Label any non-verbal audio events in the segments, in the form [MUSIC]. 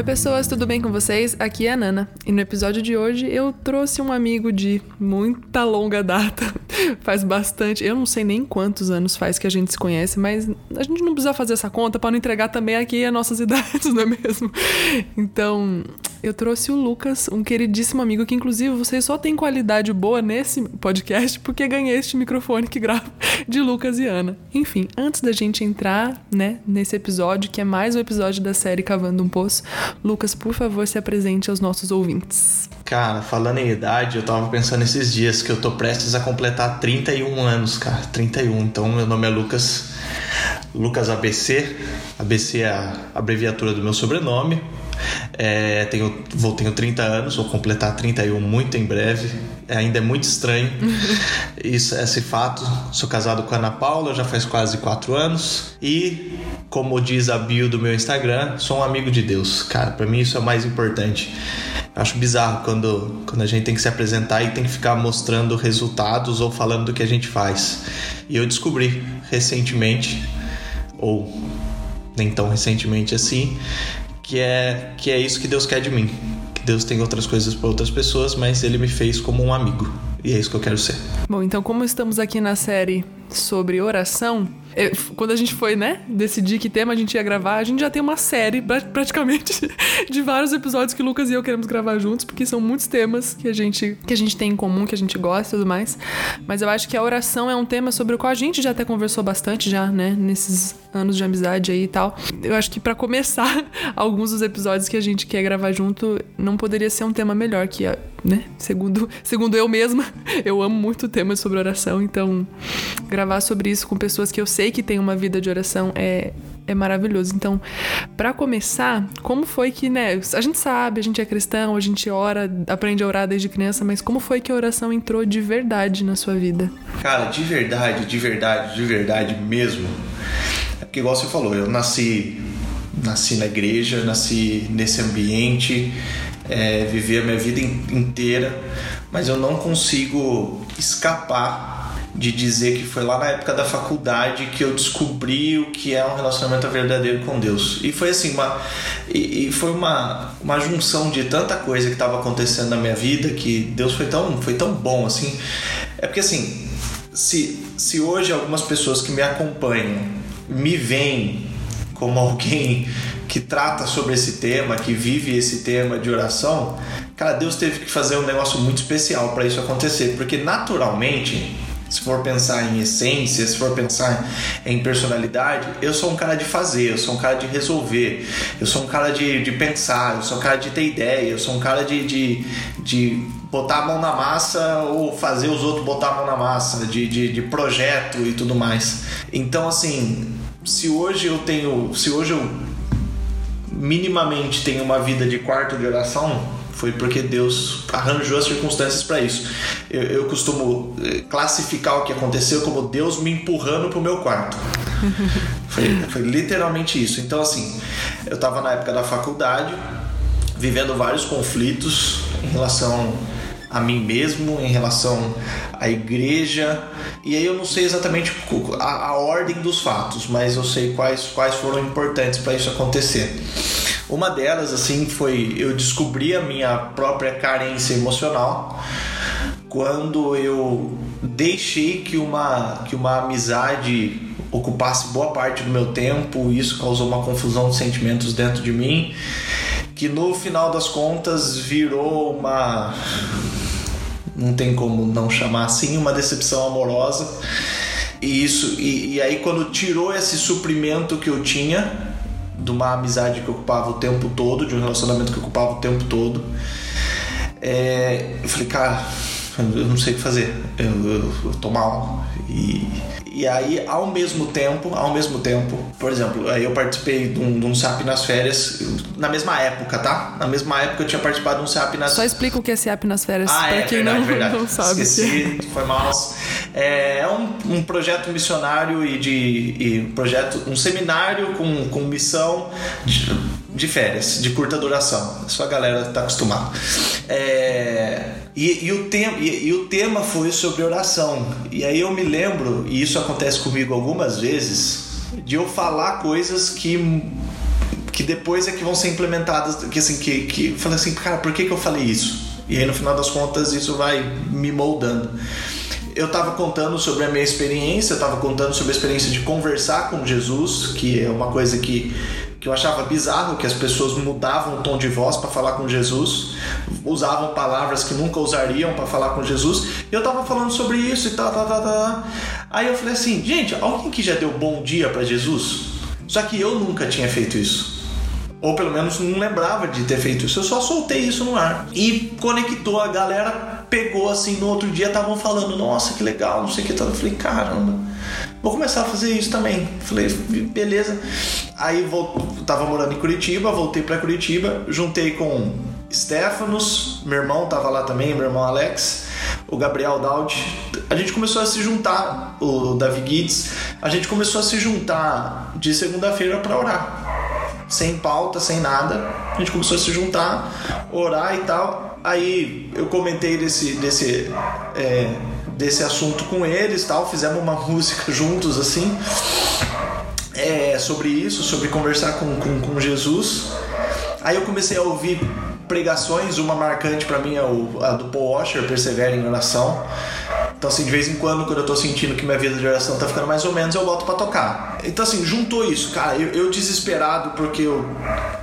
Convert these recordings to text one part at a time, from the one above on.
Oi, pessoas, tudo bem com vocês? Aqui é a Nana. E no episódio de hoje eu trouxe um amigo de muita longa data. [LAUGHS] faz bastante, eu não sei nem quantos anos faz que a gente se conhece, mas a gente não precisa fazer essa conta para não entregar também aqui as nossas [LAUGHS] idades, não é mesmo? Então, eu trouxe o Lucas, um queridíssimo amigo que, inclusive, vocês só têm qualidade boa nesse podcast porque ganhei este microfone que grava de Lucas e Ana. Enfim, antes da gente entrar, né, nesse episódio, que é mais um episódio da série Cavando um Poço, Lucas, por favor, se apresente aos nossos ouvintes. Cara, falando em idade, eu tava pensando esses dias que eu tô prestes a completar 31 anos, cara. 31. Então, meu nome é Lucas. Lucas ABC. ABC é a abreviatura do meu sobrenome. É, tenho, vou, tenho 30 anos, vou completar 31 muito em breve. Ainda é muito estranho [LAUGHS] isso, esse fato. Sou casado com a Ana Paula já faz quase 4 anos. E, como diz a bio do meu Instagram, sou um amigo de Deus. Cara, para mim isso é o mais importante. Acho bizarro quando, quando a gente tem que se apresentar e tem que ficar mostrando resultados ou falando do que a gente faz. E eu descobri recentemente, ou nem tão recentemente assim, que é que é isso que Deus quer de mim. Deus tem outras coisas para outras pessoas, mas ele me fez como um amigo. E é isso que eu quero ser. Bom, então como estamos aqui na série sobre oração, eu, quando a gente foi, né, decidir que tema a gente ia gravar, a gente já tem uma série praticamente [LAUGHS] de vários episódios que Lucas e eu queremos gravar juntos, porque são muitos temas que a gente que a gente tem em comum, que a gente gosta e tudo mais. Mas eu acho que a oração é um tema sobre o qual a gente já até conversou bastante já, né, nesses anos de amizade aí e tal. Eu acho que para começar [LAUGHS] alguns dos episódios que a gente quer gravar junto, não poderia ser um tema melhor que, né, segundo [LAUGHS] segundo eu mesma, [LAUGHS] eu amo muito temas sobre oração, então gravar sobre isso com pessoas que eu sei que tem uma vida de oração é, é maravilhoso. Então, para começar, como foi que, né? A gente sabe, a gente é cristão, a gente ora, aprende a orar desde criança, mas como foi que a oração entrou de verdade na sua vida? Cara, de verdade, de verdade, de verdade mesmo. É porque, igual você falou, eu nasci, nasci na igreja, nasci nesse ambiente, é, vivi a minha vida inteira, mas eu não consigo escapar de dizer que foi lá na época da faculdade que eu descobri o que é um relacionamento verdadeiro com Deus. E foi assim, uma, e, e foi uma, uma junção de tanta coisa que estava acontecendo na minha vida que Deus foi tão, foi tão bom assim. É porque assim, se, se hoje algumas pessoas que me acompanham me veem como [LAUGHS] alguém que trata sobre esse tema, que vive esse tema de oração, cara, Deus teve que fazer um negócio muito especial para isso acontecer, porque naturalmente se for pensar em essência, se for pensar em personalidade, eu sou um cara de fazer, eu sou um cara de resolver, eu sou um cara de, de pensar, eu sou um cara de ter ideia, eu sou um cara de, de, de botar a mão na massa ou fazer os outros botar a mão na massa, de, de, de projeto e tudo mais. Então, assim, se hoje eu tenho, se hoje eu minimamente tenho uma vida de quarto de oração, foi porque Deus arranjou as circunstâncias para isso. Eu, eu, costumo eh, classificar o que aconteceu como Deus me empurrando pro meu quarto. [LAUGHS] foi, foi literalmente isso. Então, assim, eu estava na época da faculdade, vivendo vários conflitos em relação a mim mesmo, em relação à igreja. E aí eu não sei exatamente a, a ordem dos fatos, mas eu sei quais, quais foram importantes para isso acontecer. Uma delas, assim, foi eu descobri a minha própria carência emocional quando eu deixei que uma, que uma amizade ocupasse boa parte do meu tempo, isso causou uma confusão de sentimentos dentro de mim, que no final das contas virou uma. Não tem como não chamar assim, uma decepção amorosa. E isso, e, e aí quando tirou esse suprimento que eu tinha, de uma amizade que ocupava o tempo todo, de um relacionamento que ocupava o tempo todo. É, eu falei, cara, eu não sei o que fazer, eu, eu, eu tô mal. E e aí, ao mesmo tempo, ao mesmo tempo, por exemplo, aí eu participei de um, de um SAP nas férias, na mesma época, tá? Na mesma época eu tinha participado de um SAP nas Só explica o que é SAP nas férias, ah, pra é, quem verdade, não, verdade. não sabe. Esqueci, foi mal. É, é um, um projeto missionário e de e um projeto, um seminário com, com missão de, de férias, de curta duração. Só a galera tá acostumada. É, e, e, o tema, e, e, o tema foi sobre oração. E aí eu me lembro, e isso acontece comigo algumas vezes, de eu falar coisas que, que depois é que vão ser implementadas, que assim, que, que falei assim, cara, por que, que eu falei isso? E aí no final das contas isso vai me moldando. Eu estava contando sobre a minha experiência, eu estava contando sobre a experiência de conversar com Jesus, que é uma coisa que, que eu achava bizarro, que as pessoas mudavam o tom de voz para falar com Jesus, usavam palavras que nunca usariam para falar com Jesus, e eu estava falando sobre isso e tal, tal, tal, tal. Aí eu falei assim, gente, alguém que já deu bom dia para Jesus? Só que eu nunca tinha feito isso. Ou pelo menos não lembrava de ter feito isso. Eu só soltei isso no ar. E conectou a galera, pegou assim, no outro dia estavam falando, nossa, que legal, não sei o que. Eu falei, caramba, vou começar a fazer isso também. Falei, beleza. Aí voltou, tava morando em Curitiba, voltei para Curitiba, juntei com Stefanos, meu irmão tava lá também, meu irmão Alex, o Gabriel Daud. A gente começou a se juntar, o Davi Guides, a gente começou a se juntar de segunda-feira para orar sem pauta, sem nada. A gente começou a se juntar, orar e tal. Aí eu comentei desse, desse, é, desse assunto com eles, tal. Fizemos uma [LAUGHS] música juntos assim, é, sobre isso, sobre conversar com, com, com Jesus. Aí eu comecei a ouvir pregações, uma marcante para mim é a do Paul Washer, Persevere em Oração. Então, assim, de vez em quando, quando eu tô sentindo que minha vida de oração tá ficando mais ou menos, eu boto para tocar. Então, assim, juntou isso, cara. Eu, eu, desesperado porque eu,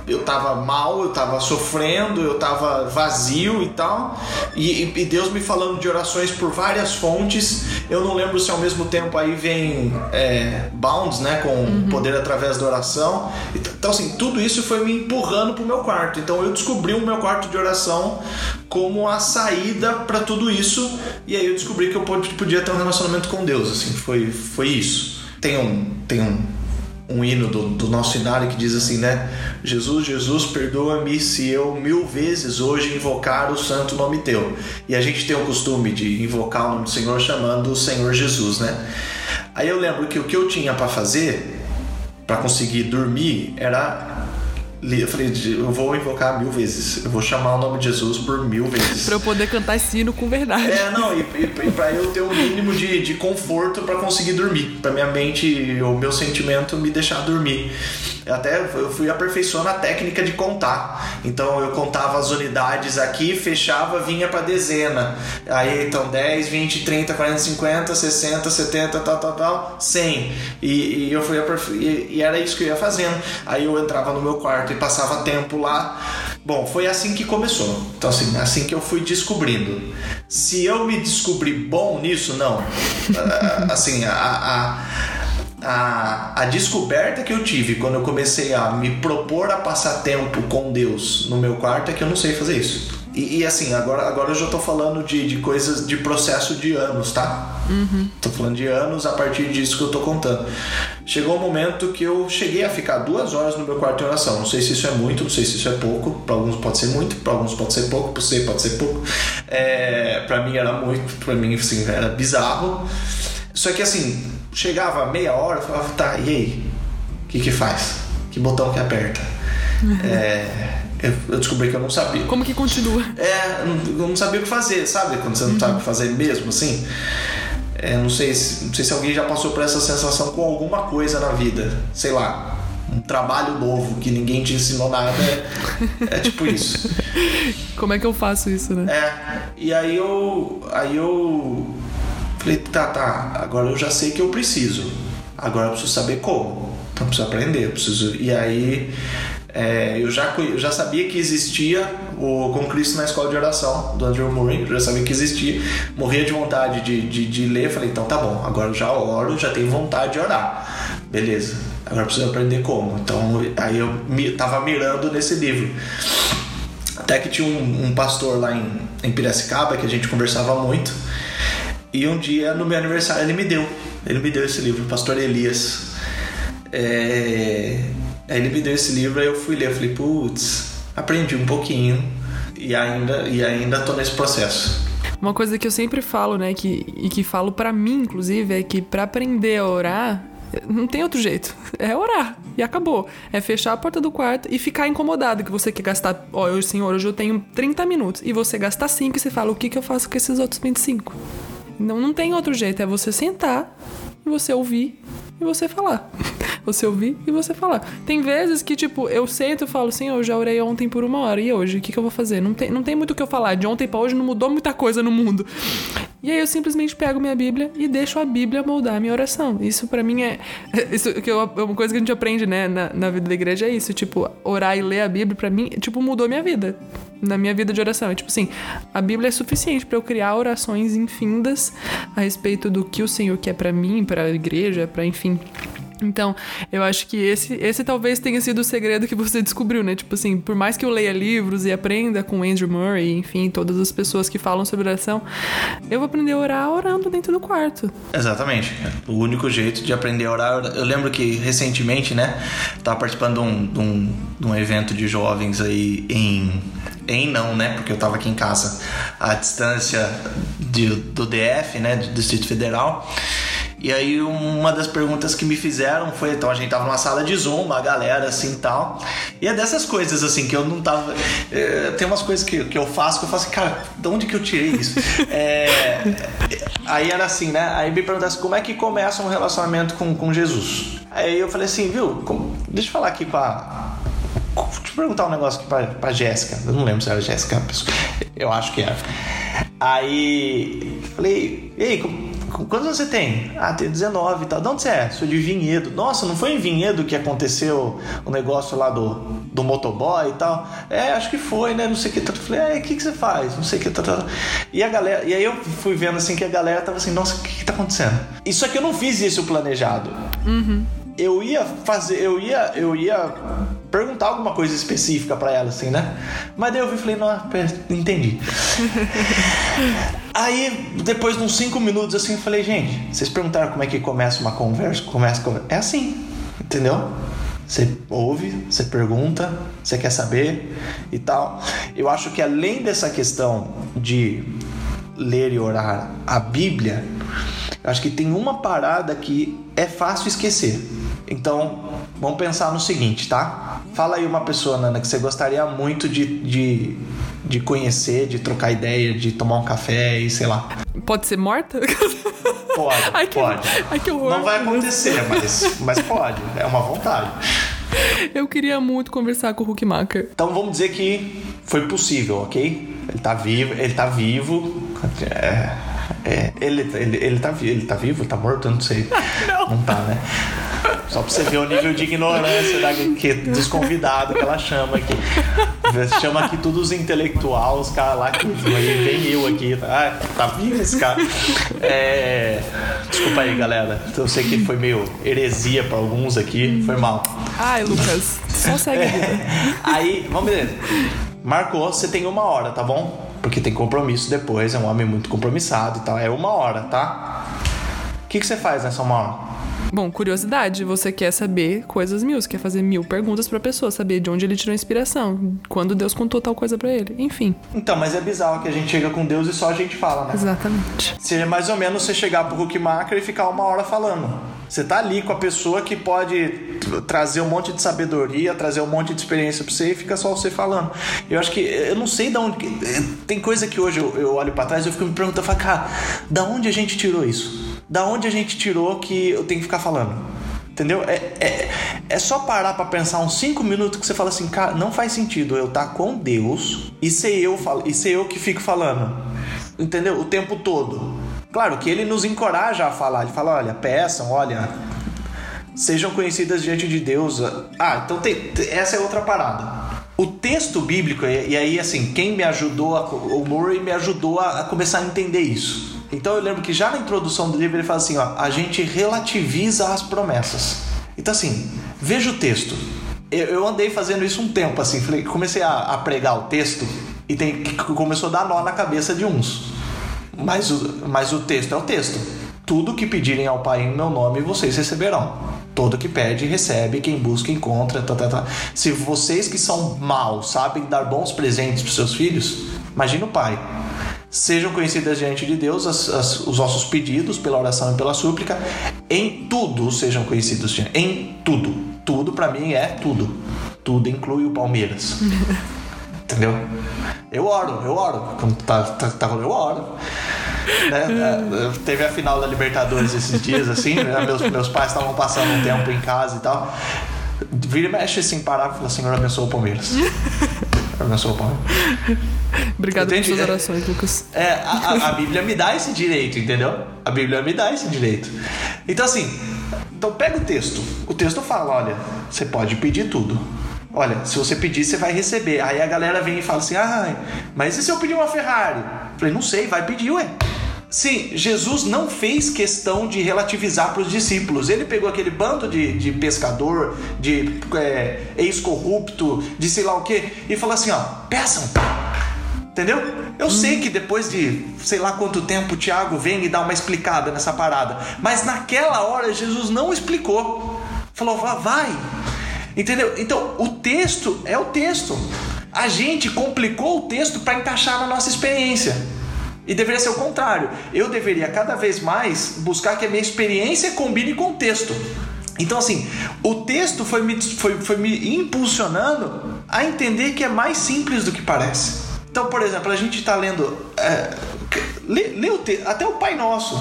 eu tava mal, eu tava sofrendo, eu tava vazio e tal. E, e Deus me falando de orações por várias fontes. Eu não lembro se ao mesmo tempo aí vem é, Bounds, né? Com uhum. poder através da oração. Então, assim, tudo isso foi me empurrando pro meu quarto. Então, eu descobri o meu quarto de oração como a saída para tudo isso. E aí eu descobri que eu podia ter um relacionamento com Deus. Assim, foi, foi isso. Tem um, tem um, um hino do, do nosso cenário que diz assim, né? Jesus, Jesus, perdoa-me se eu mil vezes hoje invocar o santo nome teu. E a gente tem o costume de invocar o nome do Senhor chamando o Senhor Jesus, né? Aí eu lembro que o que eu tinha para fazer para conseguir dormir era eu falei, eu vou invocar mil vezes. Eu vou chamar o nome de Jesus por mil vezes. pra eu poder cantar esse hino com verdade. É, não, e, e, e pra eu ter o um mínimo de, de conforto para conseguir dormir. Pra minha mente, o meu sentimento me deixar dormir. Até eu fui aperfeiçoando a técnica de contar. Então eu contava as unidades aqui, fechava, vinha para dezena. Aí então 10, 20, 30, 40, 50, 60, 70, tal, tal, tal, 100. E, e eu fui aperfei... e era isso que eu ia fazendo. Aí eu entrava no meu quarto e passava tempo lá. Bom, foi assim que começou. Então, assim, assim que eu fui descobrindo. Se eu me descobri bom nisso, não. Ah, assim, a, a a, a descoberta que eu tive quando eu comecei a me propor a passar tempo com Deus no meu quarto é que eu não sei fazer isso. E, e assim, agora, agora eu já tô falando de, de coisas de processo de anos, tá? Uhum. Tô falando de anos a partir disso que eu tô contando. Chegou um momento que eu cheguei a ficar duas horas no meu quarto em oração. Não sei se isso é muito, não sei se isso é pouco. Para alguns pode ser muito, para alguns pode ser pouco, para você pode ser pouco. É, para mim era muito, para mim assim, era bizarro. Só que assim, chegava meia hora, eu falava, tá, e aí? O que que faz? Que botão que aperta? Uhum. É, eu, descobri que eu não sabia. Como que continua? É, eu não sabia o que fazer, sabe? Quando você não uhum. sabe o que fazer mesmo, assim. É, não, sei se, não sei se alguém já passou por essa sensação com alguma coisa na vida. Sei lá, um trabalho novo que ninguém te ensinou nada. É, é tipo isso. [LAUGHS] Como é que eu faço isso, né? É, e aí eu. Aí eu Falei, tá, tá, agora eu já sei que eu preciso. Agora eu preciso saber como. Então eu preciso aprender, eu preciso. E aí é, eu, já, eu já sabia que existia o Com Cristo na Escola de Oração, do Andrew Murray, eu já sabia que existia, morria de vontade de, de, de ler, falei, então tá bom, agora eu já oro, já tenho vontade de orar. Beleza, agora preciso aprender como. Então aí eu me, tava mirando nesse livro. Até que tinha um, um pastor lá em, em Piracicaba que a gente conversava muito. E um dia, no meu aniversário, ele me deu. Ele me deu esse livro, Pastor Elias. É... Aí ele me deu esse livro, aí eu fui ler. Eu falei, putz, aprendi um pouquinho e ainda, e ainda tô nesse processo. Uma coisa que eu sempre falo, né, que, e que falo para mim, inclusive, é que para aprender a orar, não tem outro jeito. [LAUGHS] É orar. E acabou. É fechar a porta do quarto e ficar incomodado que você quer gastar. Ó, oh, senhor, hoje eu tenho 30 minutos. E você gasta 5 e você fala, o que, que eu faço com esses outros 25? Não, não tem outro jeito. É você sentar e você ouvir e você falar. [LAUGHS] você ouvir e você falar. Tem vezes que, tipo, eu sento e falo assim, eu já orei ontem por uma hora, e hoje? O que, que eu vou fazer? Não tem, não tem muito o que eu falar. De ontem para hoje não mudou muita coisa no mundo. [LAUGHS] E aí eu simplesmente pego minha Bíblia e deixo a Bíblia moldar a minha oração. Isso para mim é. [LAUGHS] Isso que eu, é uma coisa que a gente aprende, né, na, na vida da igreja é isso. Tipo, orar e ler a Bíblia, para mim, tipo, mudou minha vida. Na minha vida de oração. É tipo assim, a Bíblia é suficiente para eu criar orações infindas a respeito do que o Senhor quer para mim, para a igreja, para enfim então, eu acho que esse, esse talvez tenha sido o segredo que você descobriu, né? Tipo assim, por mais que eu leia livros e aprenda com Andrew Murray, enfim, todas as pessoas que falam sobre oração, eu vou aprender a orar orando dentro do quarto. Exatamente. O único jeito de aprender a orar. Eu lembro que recentemente, né, tava participando de um, de um, de um evento de jovens aí em. Em não, né? Porque eu tava aqui em casa, à distância de, do DF, né? Do Distrito Federal. E aí uma das perguntas que me fizeram foi, então a gente tava numa sala de Zoom, uma galera assim tal. E é dessas coisas assim que eu não tava. É, tem umas coisas que, que eu faço que eu faço assim, cara, de onde que eu tirei isso? [LAUGHS] é, aí era assim, né? Aí me perguntasse como é que começa um relacionamento com, com Jesus. Aí eu falei assim, viu, como, deixa eu falar aqui com a. Eu perguntar um negócio aqui pra, pra Jéssica. Eu não lembro se era Jéssica, eu acho que era. Aí falei, ei, como Quantos você tem? Ah, tem 19 e tal. De onde você é? Sou de Vinhedo. Nossa, não foi em Vinhedo que aconteceu o negócio lá do, do motoboy e tal? É, acho que foi, né? Não sei o que. Eu falei, é, o que, que você faz? Não sei o que. E a galera. E aí eu fui vendo assim que a galera tava assim, nossa, o que, que tá acontecendo? Isso aqui eu não fiz isso planejado. Uhum. Eu ia fazer, eu ia, eu ia perguntar alguma coisa específica para ela, assim, né? Mas daí eu vi e falei, não, entendi. [LAUGHS] Aí, depois de uns 5 minutos, assim, eu falei, gente, vocês perguntaram como é que começa uma conversa? Começa, é assim, entendeu? Você ouve, você pergunta, você quer saber e tal. Eu acho que além dessa questão de ler e orar a Bíblia, acho que tem uma parada que é fácil esquecer. Então, vamos pensar no seguinte, tá? Fala aí uma pessoa, Nana, que você gostaria muito de, de, de conhecer, de trocar ideia, de tomar um café e sei lá. Pode ser morta? Pode, [LAUGHS] ai, que, pode. Ai, que horror. Não vai acontecer, mas, mas pode. É uma vontade. Eu queria muito conversar com o Huckmacher. Então vamos dizer que foi possível, ok? Ele tá vivo, ele tá vivo. É, é, ele, ele, ele, tá, ele tá vivo? Tá morto? Eu não sei. [LAUGHS] Não. Não tá, né? Só pra você ver o nível de ignorância da, que, dos convidados que ela chama aqui. Chama aqui todos os intelectuais, os caras lá que vem eu aqui. Tá, tá vivo esse cara. É, desculpa aí, galera. Eu sei que foi meio heresia pra alguns aqui. Foi mal. Ai, Lucas, só segue vida. [LAUGHS] Aí, vamos ver. Marcou, você tem uma hora, tá bom? Porque tem compromisso depois, é um homem muito compromissado e tal. É uma hora, tá? O que, que você faz nessa uma hora? Bom, curiosidade, você quer saber coisas mil, você quer fazer mil perguntas pra pessoa, saber de onde ele tirou a inspiração, quando Deus contou tal coisa para ele, enfim. Então, mas é bizarro que a gente chega com Deus e só a gente fala, né? Exatamente. Seria mais ou menos você chegar pro Huckmacher e ficar uma hora falando. Você tá ali com a pessoa que pode trazer um monte de sabedoria, trazer um monte de experiência pra você e fica só você falando. Eu acho que, eu não sei de onde. Tem coisa que hoje eu, eu olho para trás e eu fico me perguntando, cara, da onde a gente tirou isso? Da onde a gente tirou que eu tenho que ficar falando. Entendeu? É, é, é só parar para pensar uns 5 minutos que você fala assim, cara, não faz sentido eu estar tá com Deus e ser eu, e ser eu que fico falando. Entendeu? O tempo todo. Claro que ele nos encoraja a falar. Ele fala: olha, peçam, olha, sejam conhecidas diante de Deus. Ah, então tem, essa é outra parada. O texto bíblico, e aí assim, quem me ajudou, a, o Murray me ajudou a, a começar a entender isso. Então eu lembro que já na introdução do livro ele fala assim: ó, a gente relativiza as promessas. Então assim, veja o texto. Eu, andei fazendo isso um tempo, assim, falei, comecei a, a pregar o texto e tem, começou a dar nó na cabeça de uns. Mas o, mas o texto é o texto. Tudo que pedirem ao Pai em meu nome, vocês receberão. Todo que pede, recebe. Quem busca, encontra. Tá, tá, tá. Se vocês que são maus sabem dar bons presentes para seus filhos, imagina o Pai Sejam conhecidas diante de Deus as, as, os vossos pedidos pela oração e pela súplica. Em tudo sejam conhecidos. Em tudo. Tudo para mim é tudo. Tudo inclui o Palmeiras. [LAUGHS] Entendeu? Eu oro, eu oro. Quando tá, tá, tá, eu oro. né? [LAUGHS] Teve a final da Libertadores esses dias, assim, né? meus, meus pais estavam passando um tempo em casa e tal. Vira e mexe assim, parar e falar, Senhor abençoa o Palmeiras. [LAUGHS] abençoa o Palmeiras. Obrigado pelas suas É, orações, Lucas. É, a, a- Bíblia me dá esse direito, entendeu? A Bíblia me dá esse direito. Então, assim, então pega o texto. O texto fala: olha, você pode pedir tudo. Olha, se você pedir, você vai receber. Aí a galera vem e fala assim: ah, mas e se eu pedir uma Ferrari? Eu falei: não sei, vai pedir, ué. Sim, Jesus não fez questão de relativizar para os discípulos. Ele pegou aquele bando de, de pescador, de é, ex-corrupto, de sei lá o que, e falou assim: ó, peçam, Entendeu? Eu sei que depois de sei lá quanto tempo o Tiago vem e dá uma explicada nessa parada. Mas naquela hora Jesus não explicou. Falou, vá, vai. Entendeu? Então o texto é o texto. A gente complicou o texto para encaixar na nossa experiência. E deveria ser o contrário. Eu deveria cada vez mais buscar que a minha experiência combine com o texto. Então, assim, o texto foi me, foi, foi me impulsionando a entender que é mais simples do que parece. Então, por exemplo, a gente está lendo. É, lê, lê o te, até o Pai Nosso.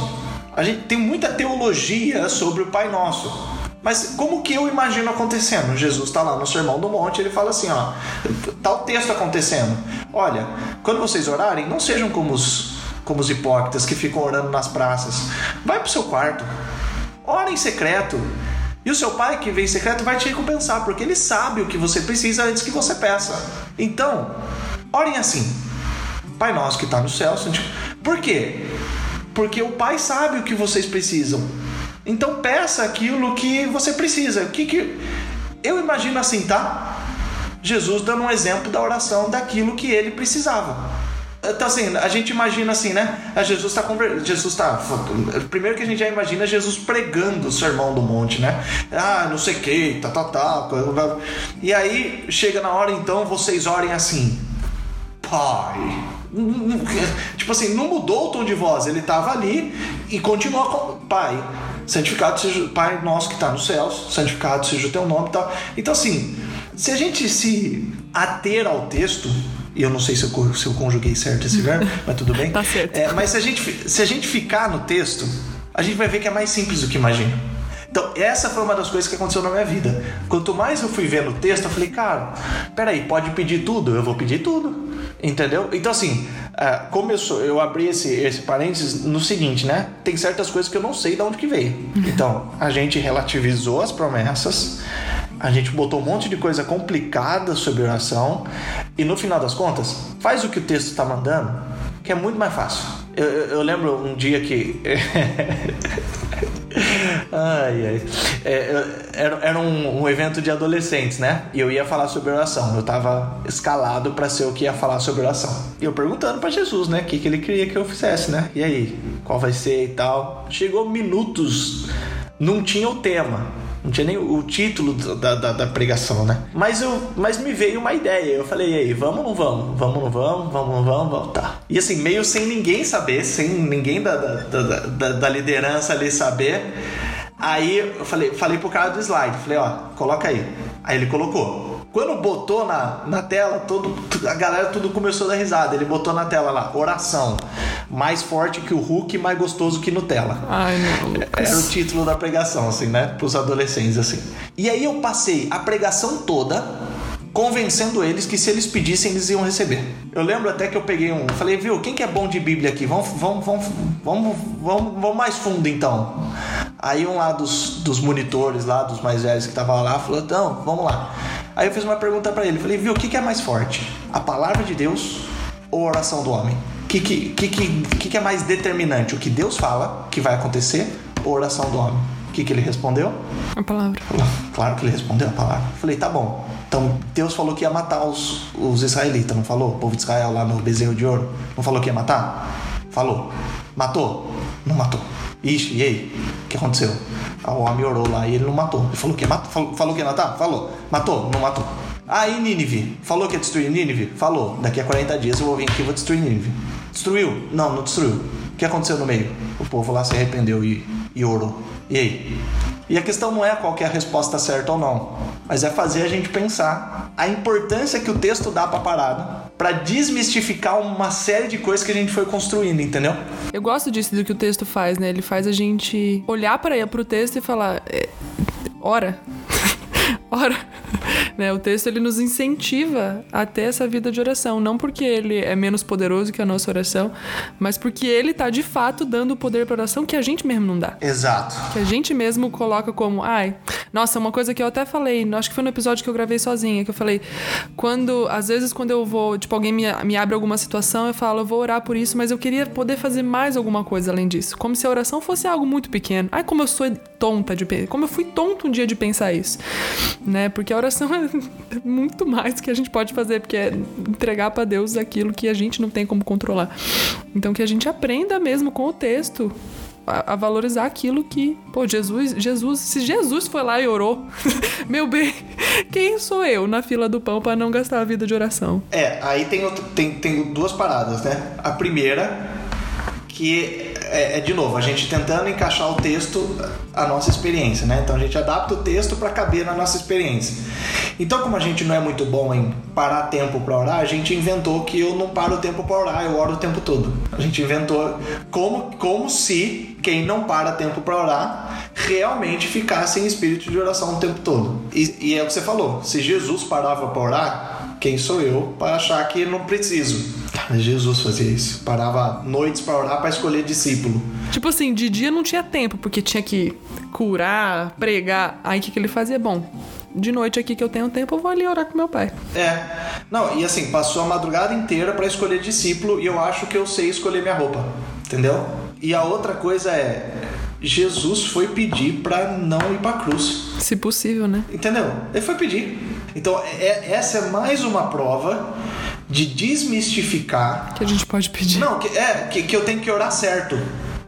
A gente tem muita teologia sobre o Pai Nosso. Mas como que eu imagino acontecendo? Jesus está lá no Sermão do Monte, ele fala assim, ó, tá o texto acontecendo. Olha, quando vocês orarem, não sejam como os, como os hipócritas que ficam orando nas praças. Vai pro seu quarto, ora em secreto. E o seu pai que vem em secreto vai te recompensar, porque ele sabe o que você precisa antes que você peça. Então, orem assim. Pai nosso que está no céu. Por quê? Porque o pai sabe o que vocês precisam. Então peça aquilo que você precisa. O que que eu imagino assim, tá? Jesus dando um exemplo da oração daquilo que ele precisava. Então assim, a gente imagina assim, né? A Jesus está conver... Jesus está primeiro que a gente já imagina Jesus pregando o sermão do monte, né? Ah, não sei o que, tá, tá, tá. E aí chega na hora então vocês orem assim, Pai. Tipo assim, não mudou o tom de voz, ele estava ali e continua com Pai. Santificado seja o Pai nosso que está nos céus, santificado seja o teu nome e tal. Então, assim, se a gente se ater ao texto, e eu não sei se eu, se eu conjuguei certo esse verbo, [LAUGHS] mas tudo bem. Tá certo. É, mas se a, gente, se a gente ficar no texto, a gente vai ver que é mais simples do que imagina. Então, essa foi uma das coisas que aconteceu na minha vida. Quanto mais eu fui vendo o texto, eu falei, cara, peraí, pode pedir tudo? Eu vou pedir tudo. Entendeu? Então, assim, uh, começou, eu abri esse, esse parênteses no seguinte, né? Tem certas coisas que eu não sei de onde que veio. [LAUGHS] Então, a gente relativizou as promessas, a gente botou um monte de coisa complicada sobre oração, e no final das contas, faz o que o texto está mandando, que é muito mais fácil. Eu, eu, eu lembro um dia que. [LAUGHS] Ai, ai. É, era era um, um, evento de adolescentes, né? E eu ia falar sobre oração. Eu tava escalado para ser o que ia falar sobre oração. E eu perguntando para Jesus, né? O que, que ele queria que eu fizesse, né? E aí? Qual vai ser e tal? Chegou minutos, não tinha o tema. Não tinha nem o título da, da, da, pregação, né? Mas, eu, mas me veio uma ideia. Eu falei, aí, vamos ou não vamos? Vamos ou não vamos? Vamos ou não vamos? vamos? Tá. E assim, meio sem ninguém saber, sem ninguém da, da, da, da liderança ali saber. Aí eu falei, falei pro cara do slide, falei, ó, coloca aí. Aí ele colocou. Quando botou na, na tela, todo, a galera tudo começou a dar risada. Ele botou na tela lá, oração. Mais forte que o Hulk, mais gostoso que Nutella. Ai, não, Lucas. Era o título da pregação, assim, né? Pros adolescentes, assim. E aí eu passei a pregação toda convencendo eles que se eles pedissem, eles iam receber. Eu lembro até que eu peguei um. Falei, viu, quem que é bom de Bíblia aqui? Vamos, vamos, vamos, vamos, vamos, vamos mais fundo então. Aí um lá dos, dos monitores, lá, dos mais velhos que estavam lá, falou, então, vamos lá. Aí eu fiz uma pergunta para ele, falei, viu, o que, que é mais forte? A palavra de Deus ou a oração do homem? O que, que, que, que, que é mais determinante? O que Deus fala que vai acontecer ou a oração do homem? O que, que ele respondeu? A palavra. [LAUGHS] Claro que ele respondeu a palavra. Falei, tá bom. Então Deus falou que ia matar os, os israelitas, não falou? O povo de Israel lá no bezerro de ouro. Não falou que ia matar? Falou. Matou? Não matou. Ixi, e aí? O que aconteceu? O homem orou lá e ele não matou. Ele falou que matar? Falou, falou que ia matar? Falou. Matou? Não matou. Aí Nínive, falou que ia destruir Nínive? Falou. Daqui a 40 dias eu vou vir aqui e vou destruir Nínive. Destruiu? Não, não destruiu. O que aconteceu no meio? O povo lá se arrependeu e, e orou. E aí? E a questão não é qual é a resposta certa ou não, mas é fazer a gente pensar a importância que o texto dá para a parada para desmistificar uma série de coisas que a gente foi construindo, entendeu? Eu gosto disso do que o texto faz, né? Ele faz a gente olhar para o texto e falar: é, ora. Ora. [LAUGHS] Né? O texto ele nos incentiva a ter essa vida de oração, não porque ele é menos poderoso que a nossa oração, mas porque ele está de fato dando o poder para oração que a gente mesmo não dá. Exato. Que a gente mesmo coloca como, ai, nossa, uma coisa que eu até falei, acho que foi no episódio que eu gravei sozinha, que eu falei, quando, às vezes quando eu vou, tipo, alguém me, me abre alguma situação, eu falo, eu vou orar por isso, mas eu queria poder fazer mais alguma coisa além disso. Como se a oração fosse algo muito pequeno. Ai, como eu sou tonta de pensar, como eu fui tonto um dia de pensar isso, né? Porque a oração é muito mais que a gente pode fazer, porque é entregar para Deus aquilo que a gente não tem como controlar. Então que a gente aprenda mesmo com o texto a, valorizar aquilo que, pô, Jesus, Jesus, se Jesus foi lá e orou, [LAUGHS] meu bem, quem sou eu na fila do pão para não gastar a vida de oração? É, aí tem, tem, tem duas paradas, né? A primeira, que é, é, de novo, a gente tentando encaixar o texto à nossa experiência, né? Então a gente adapta o texto para caber na nossa experiência. Então, como a gente não é muito bom em parar tempo para orar, a gente inventou que eu não paro o tempo para orar, eu oro o tempo todo. A gente inventou como, como se quem não para tempo para orar realmente ficasse em espírito de oração o tempo todo. E, e é o que você falou: se Jesus parava para orar, quem sou eu para achar que não preciso? Jesus fazia isso. Parava noites para orar para escolher discípulo. Tipo assim, de dia não tinha tempo, porque tinha que curar, pregar. Aí o que, que ele fazia? Bom, de noite aqui que eu tenho tempo, eu vou ali orar com meu pai. É. Não, e assim, passou a madrugada inteira para escolher discípulo e eu acho que eu sei escolher minha roupa. Entendeu? E a outra coisa é. Jesus foi pedir para não ir para cruz. Se possível, né? Entendeu? Ele foi pedir. Então, é, essa é mais uma prova de desmistificar. Que a gente pode pedir. Não, que, é, que, que eu tenho que orar certo.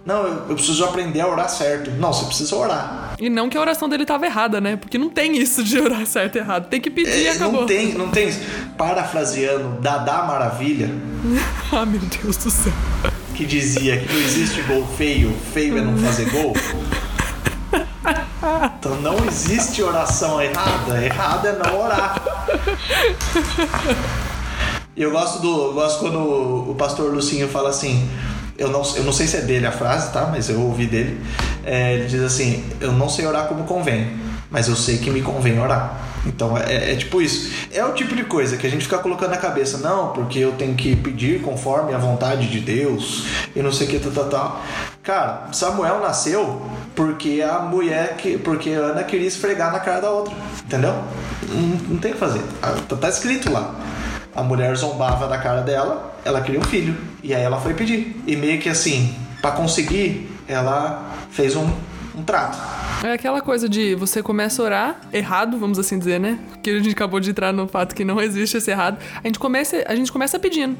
Não, eu, eu, preciso aprender a orar certo. Não, você precisa orar. E não que a oração dele estava errada, né? Porque não tem isso de orar certo e errado. Tem que pedir é, e acabou. Não tem, não tem isso. Parafraseando Dadá Maravilha. [LAUGHS] ah, meu Deus do céu. Que dizia que não existe gol feio, feio é não fazer gol. Então não existe oração errada. Errado é não orar. Eu gosto do. Gosto quando o pastor Lucinho fala assim. Eu não, eu não sei se é dele a frase, tá? Mas eu ouvi dele. É, ele diz assim: Eu não sei orar como convém, mas eu sei que me convém orar. Então é, é, tipo isso. É o tipo de coisa que a gente fica colocando na cabeça, não, porque eu tenho que pedir conforme a vontade de Deus e não sei o que, tal, tal, tal. Cara, Samuel nasceu porque a mulher, que, porque Ana queria esfregar na cara da outra, entendeu? Não, não tem o que fazer. Tá, tá escrito lá. A mulher zombava da cara dela, ela queria um filho. E aí ela foi pedir. E meio que assim, para conseguir, ela fez um, um trato. É aquela coisa de você começa a orar errado, vamos assim dizer, né? Que a gente acabou de entrar no fato que não existe esse errado. A gente começa, a gente começa pedindo.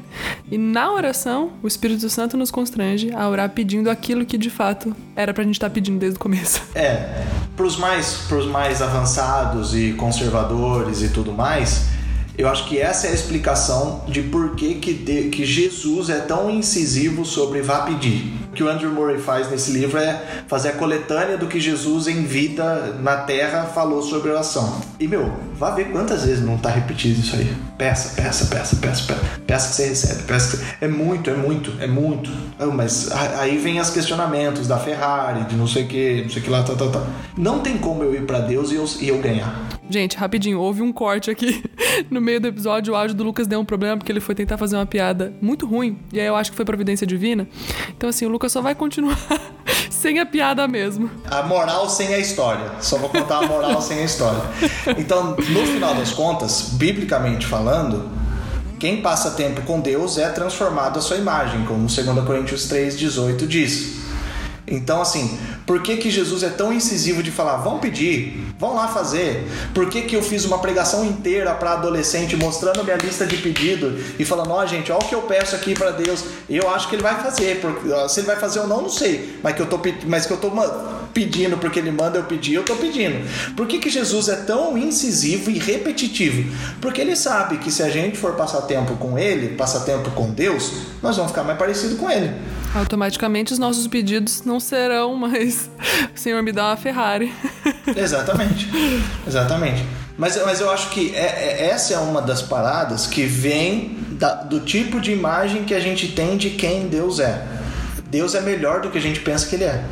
E na oração, o Espírito Santo nos constrange a orar pedindo aquilo que de fato era pra gente estar tá pedindo desde o começo. [LAUGHS] É, pros mais, pros mais avançados e conservadores e tudo mais, eu acho que essa é a explicação de por que, que, de, que Jesus é tão incisivo sobre vá pedir. O que o Andrew Murray faz nesse livro é fazer a coletânea do que Jesus em vida na terra falou sobre oração. E meu, vá ver quantas vezes não está repetido isso aí. Peça, peça, peça, peça, peça, peça que você recebe. Peça que... É muito, é muito, é muito. Mas aí vem os questionamentos da Ferrari, de não sei o que, não sei o que lá, tá, tá, tá. Não tem como eu ir para Deus e eu, e eu ganhar. Gente, rapidinho, houve um corte aqui [LAUGHS] no meio do episódio. O áudio do Lucas deu um problema porque ele foi tentar fazer uma piada muito ruim. E aí eu acho que foi providência divina. Então, assim, o Lucas só vai continuar [LAUGHS] sem a piada mesmo. A moral sem a história. Só vou contar a moral sem a história. Então, no final das contas, biblicamente falando, quem passa tempo com Deus é transformado à sua imagem, como 2 Coríntios 3,18 diz. Então, assim, por que, que Jesus é tão incisivo de falar, vão pedir, vão lá fazer? Por que, que eu fiz uma pregação inteira para adolescente mostrando minha lista de pedido e falando, ó, oh, gente, olha o que eu peço aqui para Deus. Eu acho que ele vai fazer, porque, se ele vai fazer ou não, não sei, mas que eu tô, mas que eu tô pedindo porque ele manda eu pedir, eu tô pedindo. Por que, que Jesus é tão incisivo e repetitivo? Porque ele sabe que se a gente for passar tempo com ele, passar tempo com Deus, nós vamos ficar mais parecido com ele. Automaticamente os nossos pedidos não serão mais [LAUGHS] Senhor, me dá uma Ferrari. [LAUGHS] Exatamente. Exatamente. Mas, mas eu acho que é, é, essa é uma das paradas que vem da, do tipo de imagem que a gente tem de quem Deus é. Deus é melhor do que a gente pensa que Ele é.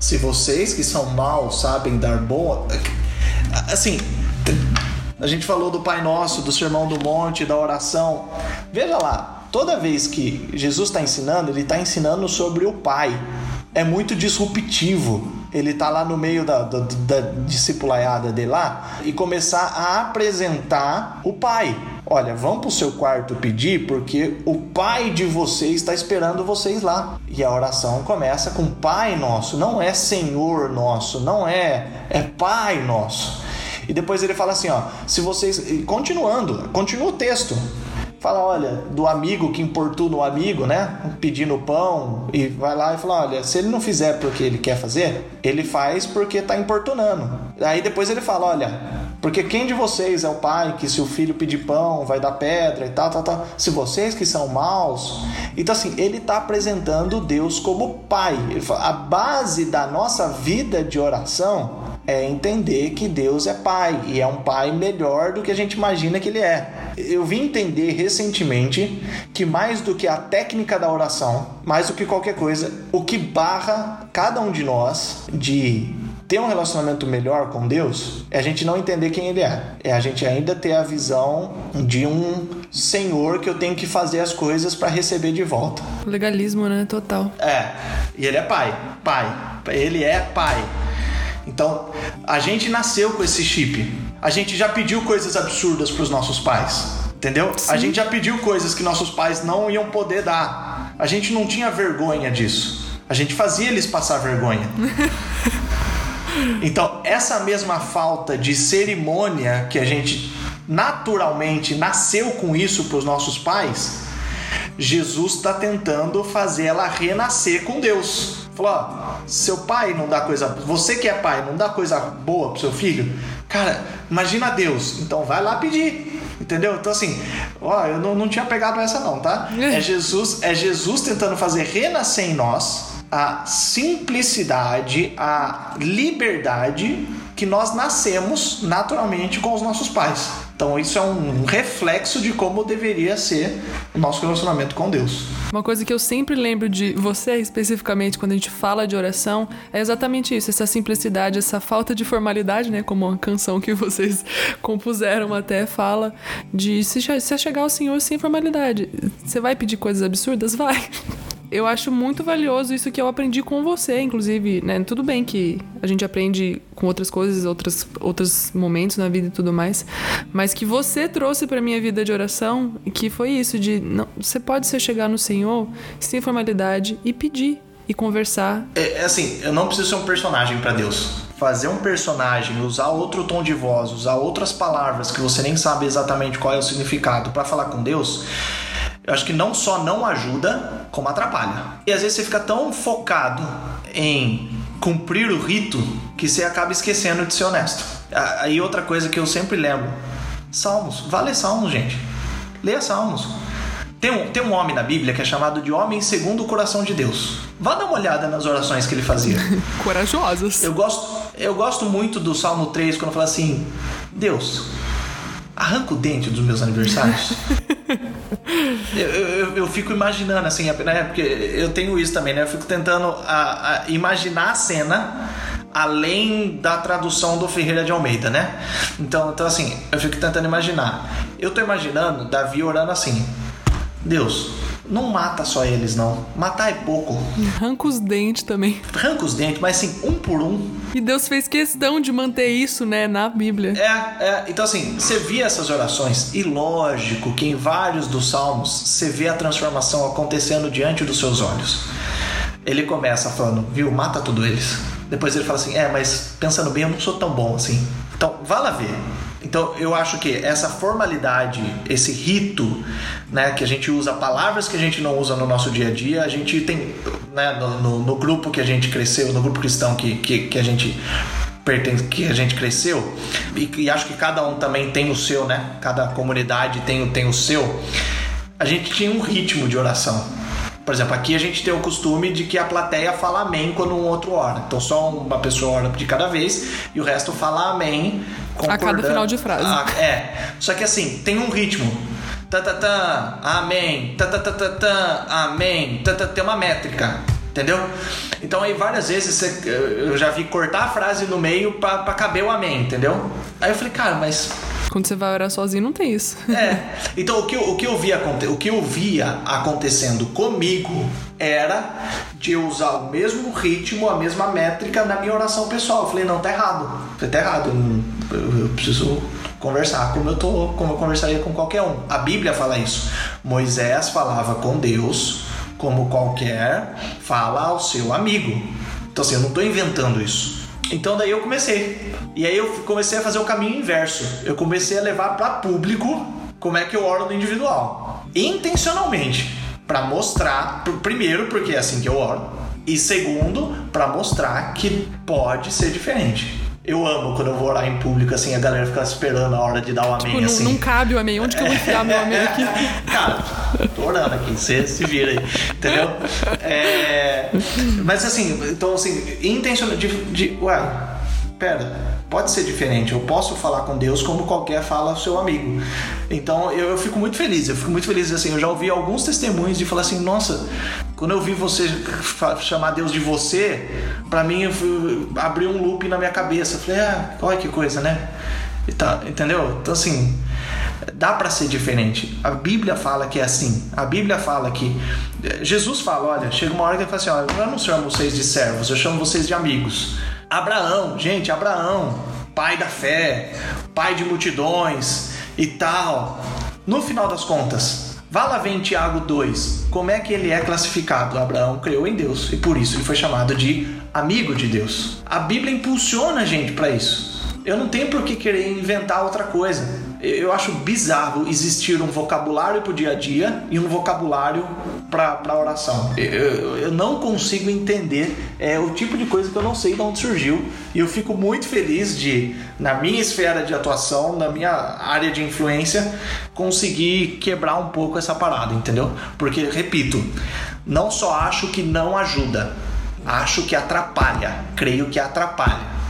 Se vocês que são maus sabem dar boa. Assim, a gente falou do Pai Nosso, do Sermão do Monte, da oração. Veja lá, toda vez que Jesus está ensinando, ele está ensinando sobre o Pai. É muito disruptivo ele tá lá no meio da, da, da discipulaiada dele lá e começar a apresentar o pai. Olha, vão pro seu quarto pedir porque o pai de vocês está esperando vocês lá. E a oração começa com Pai Nosso, não é Senhor Nosso, não é, é Pai Nosso. E depois ele fala assim, ó, se vocês continuando, continua o texto fala, olha, do amigo que importuna o amigo, né? Pedindo pão e vai lá e fala, olha, se ele não fizer porque ele quer fazer, ele faz porque está importunando. Aí depois ele fala, olha, porque quem de vocês é o pai que se o filho pedir pão vai dar pedra e tal, tal, tal. Se vocês que são maus. Então assim, ele está apresentando Deus como pai. Fala, a base da nossa vida de oração é entender que Deus é pai e é um pai melhor do que a gente imagina que ele é. Eu vim entender recentemente que mais do que a técnica da oração, mais do que qualquer coisa, o que barra cada um de nós de ter um relacionamento melhor com Deus é a gente não entender quem Ele é. É a gente ainda ter a visão de um Senhor que eu tenho que fazer as coisas para receber de volta. Legalismo, né? Total. É. E Ele é Pai. Pai. Ele é Pai. Então, a gente nasceu com esse chip. A gente já pediu coisas absurdas para os nossos pais. Entendeu? Sim. A gente já pediu coisas que nossos pais não iam poder dar. A gente não tinha vergonha disso. A gente fazia eles passar vergonha. [LAUGHS] Então, essa mesma falta de cerimônia que a gente naturalmente nasceu com isso para os nossos pais, Jesus está tentando fazer ela renascer com Deus. Falou: ó, seu pai não dá coisa. Você que é pai, não dá coisa boa pro seu filho? Cara, imagina Deus. Então vai lá pedir. Entendeu? Então assim, ó, eu não, não tinha pegado essa não, tá? É. é Jesus, é Jesus tentando fazer renascer em nós a simplicidade, a liberdade que nós nascemos naturalmente com os nossos pais. Então isso é um reflexo de como deveria ser o nosso relacionamento com Deus. Uma coisa que eu sempre lembro de você especificamente quando a gente fala de oração é exatamente isso, essa simplicidade, essa falta de formalidade, né, como uma canção que vocês [LAUGHS] compuseram até fala de se, se chegar ao Senhor sem formalidade. Você vai pedir coisas absurdas? Vai eu acho muito valioso isso que eu aprendi com você, inclusive, né? Tudo bem que a gente aprende com outras coisas, outras, outros momentos na vida e tudo mais, mas que você trouxe para minha vida de oração, que foi isso de não, você pode ser chegar no Senhor sem formalidade e pedir e conversar. É, é assim, eu não preciso ser um personagem para Deus. Fazer um personagem, usar outro tom de voz, usar outras palavras que você nem sabe exatamente qual é o significado para falar com Deus, eu acho que não só não ajuda, como atrapalha. E às vezes você fica tão focado em cumprir o rito que você acaba esquecendo de ser honesto. Aí outra coisa que eu sempre lembro: Salmos. Vale Salmos, gente. Leia Salmos. Tem um, tem um homem na Bíblia que é chamado de homem segundo o coração de Deus. Vá dar uma olhada nas orações que ele fazia. [LAUGHS] Corajosas. Eu gosto, eu gosto muito do Salmo 3 quando fala assim: Deus, arranca o dente dos meus aniversários. [LAUGHS] eu, eu, eu, fico imaginando assim, né? Porque eu tenho isso também, né? Eu fico tentando a, a imaginar a cena além da tradução do Ferreira de Almeida, né? Então, então assim, eu fico tentando imaginar. Eu tô imaginando Davi orando assim: Deus, não mata só eles, não. Matar é pouco. Arranca os dentes também. Arranca os dentes, mas assim, um por um. E Deus fez questão de manter isso, né, na Bíblia. É, é. Então, assim, você via essas orações, e lógico que em vários dos salmos você vê a transformação acontecendo diante dos seus olhos. Ele começa falando, viu, mata tudo eles. Depois ele fala assim, é, mas pensando bem, eu não sou tão bom assim. Então, vá lá ver. Então eu acho que essa formalidade, esse rito, né, que a gente usa palavras que a gente não usa no nosso dia a dia, a gente tem né, no, no, no grupo que a gente cresceu, no grupo cristão que, que, que a gente pertence, que a gente cresceu, e, e, acho que cada um também tem o seu, né? Cada comunidade tem, tem o seu. A gente tinha um ritmo de oração. Por exemplo, aqui a gente tem o costume de que a plateia fala amém quando um outro ora. Então só uma pessoa ora de cada vez e o resto fala amém. A cada final de frase. Ah, é. Só que assim, tem um ritmo. Tá, tá, tá, amém. Tá, tá, tá, tá, tá, amém. Tá, tá, tem uma métrica. Entendeu? Então aí várias vezes você, eu já vi cortar a frase no meio pra caber o amém, entendeu? Aí eu falei, cara, mas quando você vai orar sozinho, não tem isso. É. Então, o que, o que, eu, via, o que eu via acontecendo comigo era de eu usar o mesmo ritmo, a mesma métrica na minha oração pessoal. Eu falei, não, tá errado. Eu falei, tá errado. Eu, eu preciso conversar como eu tô, como eu conversaria com qualquer um. A Bíblia fala isso. Moisés falava com Deus como qualquer fala ao seu amigo. Então assim, eu não estou inventando isso. Então daí eu comecei. E aí eu comecei a fazer o caminho inverso. Eu comecei a levar para público como é que eu oro no individual. Intencionalmente, para mostrar, primeiro porque é assim que eu oro, e segundo, para mostrar que pode ser diferente. Eu amo quando eu vou orar em público, assim, a galera fica esperando a hora de dar o amém, tipo, assim. Não, não cabe o amém. Onde que eu vou enfiar meu amém aqui? [LAUGHS] Cara, tô orando aqui, você se vira aí, entendeu? É, mas assim, então assim, intencional de, de. Ué, pera, pode ser diferente. Eu posso falar com Deus como qualquer fala seu amigo. Então eu, eu, fico muito feliz. Eu fico muito feliz assim. Eu já ouvi alguns testemunhos de falar assim: nossa, quando eu vi você chamar Deus de você, para mim abriu um loop na minha cabeça. Eu falei: ah, olha que coisa, né? Tá, entendeu? Então assim. Dá para ser diferente. A Bíblia fala que é assim. A Bíblia fala que. Jesus fala: olha, chega uma hora que ele fala assim: olha, eu não chamo vocês de servos, eu chamo vocês de amigos. Abraão, gente, Abraão, pai da fé, pai de multidões e tal. No final das contas, vá lá ver em Tiago 2 como é que ele é classificado. Abraão creu em Deus e por isso ele foi chamado de amigo de Deus. A Bíblia impulsiona a gente para isso. Eu não tenho por que querer inventar outra coisa. Eu acho bizarro existir um vocabulário para o dia a dia e um vocabulário para oração. Eu, eu, não consigo entender é, o tipo de coisa que eu não sei de onde surgiu. E eu fico muito feliz de, na minha esfera de atuação, na minha área de influência, conseguir quebrar um pouco essa parada, entendeu? Porque, repito, não só acho que não ajuda, acho que atrapalha. Creio que atrapalha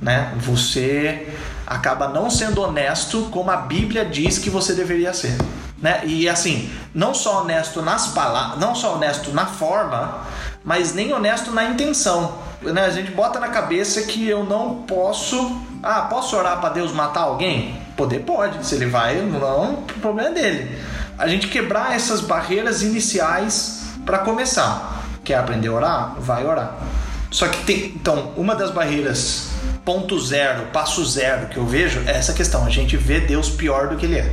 né? Você acaba não sendo honesto como a Bíblia diz que você deveria ser, né? E assim, não só honesto nas palavras, não só honesto na forma, mas nem honesto na intenção. Né? A gente bota na cabeça que eu não posso, ah, posso orar para Deus matar alguém? Poder pode, se ele vai, não, o problema é dele. A gente quebrar essas barreiras iniciais para começar. Quer aprender a orar? Vai orar. Só que tem, então, uma das barreiras ponto zero, passo zero que eu vejo é essa questão. A gente vê Deus pior do que ele é.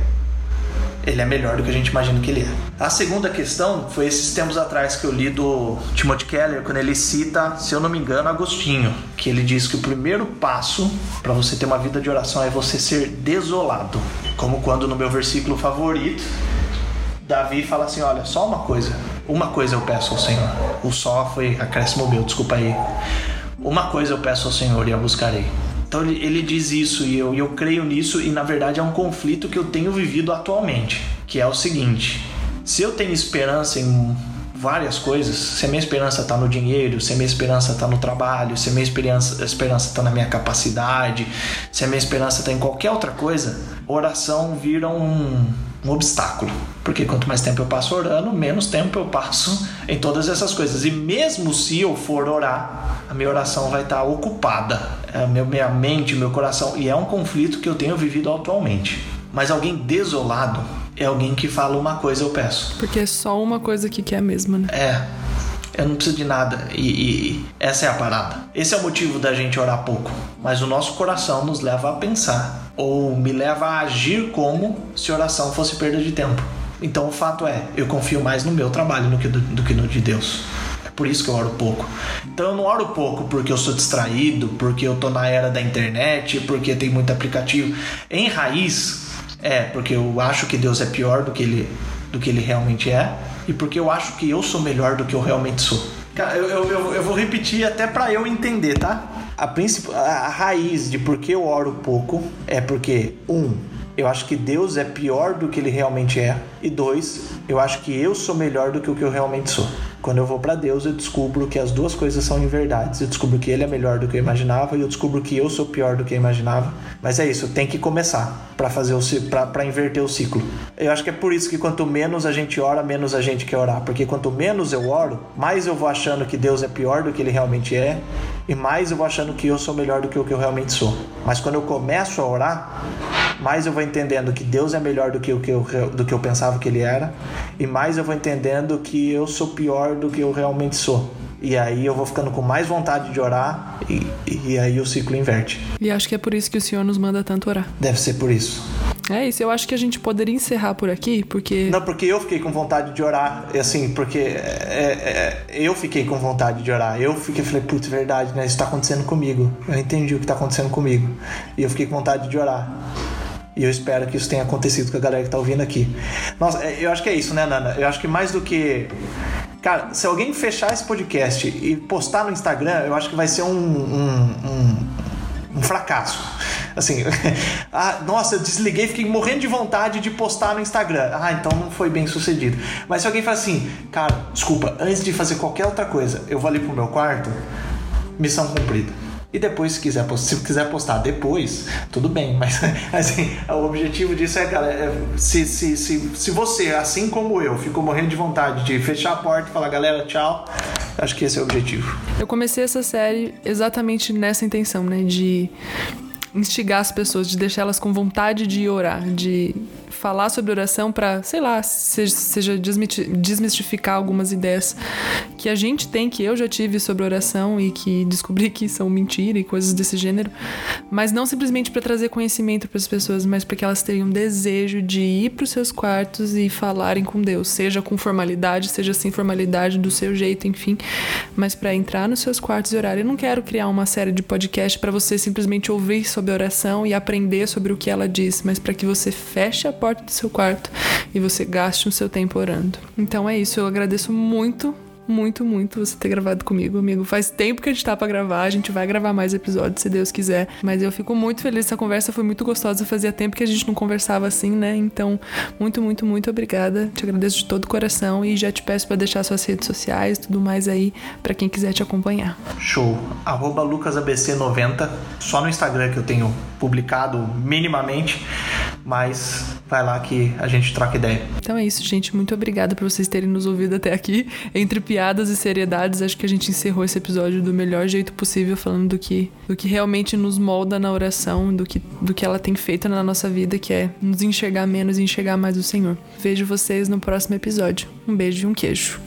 Ele é melhor do que a gente imagina que ele é. A segunda questão foi esses tempos atrás que eu li do Timothy Keller, quando ele cita, se eu não me engano, Agostinho, que ele diz que o primeiro passo para você ter uma vida de oração é você ser desolado. Como quando no meu versículo favorito, Davi fala assim: Olha, só uma coisa, uma coisa eu peço ao Senhor. O só foi acréscimo meu, desculpa aí. Uma coisa eu peço ao Senhor e a buscarei. Então ele, ele diz isso e eu, eu creio nisso, e na verdade é um conflito que eu tenho vivido atualmente, que é o seguinte: se eu tenho esperança em várias coisas, se a minha esperança está no dinheiro, se a minha esperança está no trabalho, se a minha esperança está na minha capacidade, se a minha esperança está em qualquer outra coisa, oração vira um, um obstáculo. Porque quanto mais tempo eu passo orando, menos tempo eu passo em todas essas coisas. E mesmo se eu for orar, a minha oração vai estar ocupada. É meu, minha mente, meu coração. E é um conflito que eu tenho vivido atualmente. Mas alguém desolado é alguém que fala uma coisa eu peço. Porque é só uma coisa que é a mesma, né? É. Eu não preciso de nada. E, e, essa é a parada. Esse é o motivo da gente orar pouco. Mas o nosso coração nos leva a pensar. Ou me leva a agir como se oração fosse perda de tempo. Então o fato é, eu confio mais no meu trabalho do que, do, do que no de Deus. É por isso que eu oro pouco. Então eu não oro pouco porque eu sou distraído, porque eu tô na era da internet, porque tem muito aplicativo. Em raiz, é porque eu acho que Deus é pior do que ele, do que ele realmente é e porque eu acho que eu sou melhor do que eu realmente sou. Cara, eu, eu, eu vou repetir até para eu entender, tá? A, princip... a raiz de por que eu oro pouco é porque, um, eu acho que Deus é pior do que ele realmente é. E dois, eu acho que eu sou melhor do que o que eu realmente sou. Quando eu vou para Deus, eu descubro que as duas coisas são inverdades. Eu descubro que Ele é melhor do que eu imaginava e eu descubro que eu sou pior do que eu imaginava. Mas é isso, tem que começar para fazer o para inverter o ciclo. Eu acho que é por isso que quanto menos a gente ora, menos a gente quer orar, porque quanto menos eu oro, mais eu vou achando que Deus é pior do que ele realmente é e mais eu vou achando que eu sou melhor do que o que eu realmente sou. Mas quando eu começo a orar, mais eu vou entendendo que Deus é melhor do que o que eu, do que eu pensava que ele era e mais eu vou entendendo que eu sou pior do que eu realmente sou. E aí eu vou ficando com mais vontade de orar e, e aí o ciclo inverte. E acho que é por isso que o Senhor nos manda tanto orar. Deve ser por isso. É isso, eu acho que a gente poderia encerrar por aqui, porque. Não, porque eu fiquei com vontade de orar, assim, porque é, é, eu fiquei com vontade de orar. Eu fiquei, falei, putz, verdade, né? Isso tá acontecendo comigo. Eu entendi o que tá acontecendo comigo. E eu fiquei com vontade de orar. E eu espero que isso tenha acontecido com a galera que tá ouvindo aqui. Nossa, é, eu acho que é isso, né, Nana? Eu acho que mais do que Cara, se alguém fechar esse podcast e postar no Instagram, eu acho que vai ser um, um, um, um fracasso. Assim, [LAUGHS] ah, nossa, eu desliguei, fiquei morrendo de vontade de postar no Instagram. Ah, então não foi bem sucedido. Mas se alguém fala assim, cara, desculpa, antes de fazer qualquer outra coisa, eu vou ali pro meu quarto, missão cumprida. E depois, se quiser, [LAUGHS] se quiser postar depois, tudo bem. [LAUGHS] Mas assim, o objetivo disso é, galera, é, se, se, se, se você, assim como eu, ficou morrendo de vontade de fechar a porta e falar, galera, tchau, acho que esse é o objetivo. Eu comecei essa série exatamente nessa intenção, né? De instigar as pessoas, de deixar elas com vontade de orar, de falar sobre oração para, sei lá, seja, seja desmistificar algumas ideias que a gente tem, que eu já tive sobre oração e que descobri que são mentira e coisas desse gênero, mas não simplesmente para trazer conhecimento para as pessoas, mas para que elas tenham desejo de ir para os seus quartos e falarem com Deus, seja com formalidade, seja sem formalidade, do seu jeito, enfim, mas para entrar nos seus quartos e orar. Eu não quero criar uma série de podcast para você simplesmente ouvir sobre oração e aprender sobre o que ela diz, mas para que você feche a porta do seu quarto e você gaste o seu tempo orando. Então é isso, eu agradeço muito muito, muito você ter gravado comigo, amigo. Faz tempo que a gente tá pra gravar, a gente vai gravar mais episódios, se Deus quiser. Mas eu fico muito feliz, essa conversa foi muito gostosa. Fazia tempo que a gente não conversava assim, né? Então, muito, muito, muito obrigada. Te agradeço de todo o coração e já te peço para deixar suas redes sociais, tudo mais aí, para quem quiser te acompanhar. Show. Arroba LucasABC90, só no Instagram que eu tenho publicado minimamente, mas vai lá que a gente troca ideia. Então é isso, gente. Muito obrigada por vocês terem nos ouvido até aqui. Entre piadas e seriedades, acho que a gente encerrou esse episódio do melhor jeito possível, falando do que, do que realmente nos molda na oração, do que, do que ela tem feito na nossa vida, que é nos enxergar menos e enxergar mais o Senhor. Vejo vocês no próximo episódio. Um beijo e um queijo.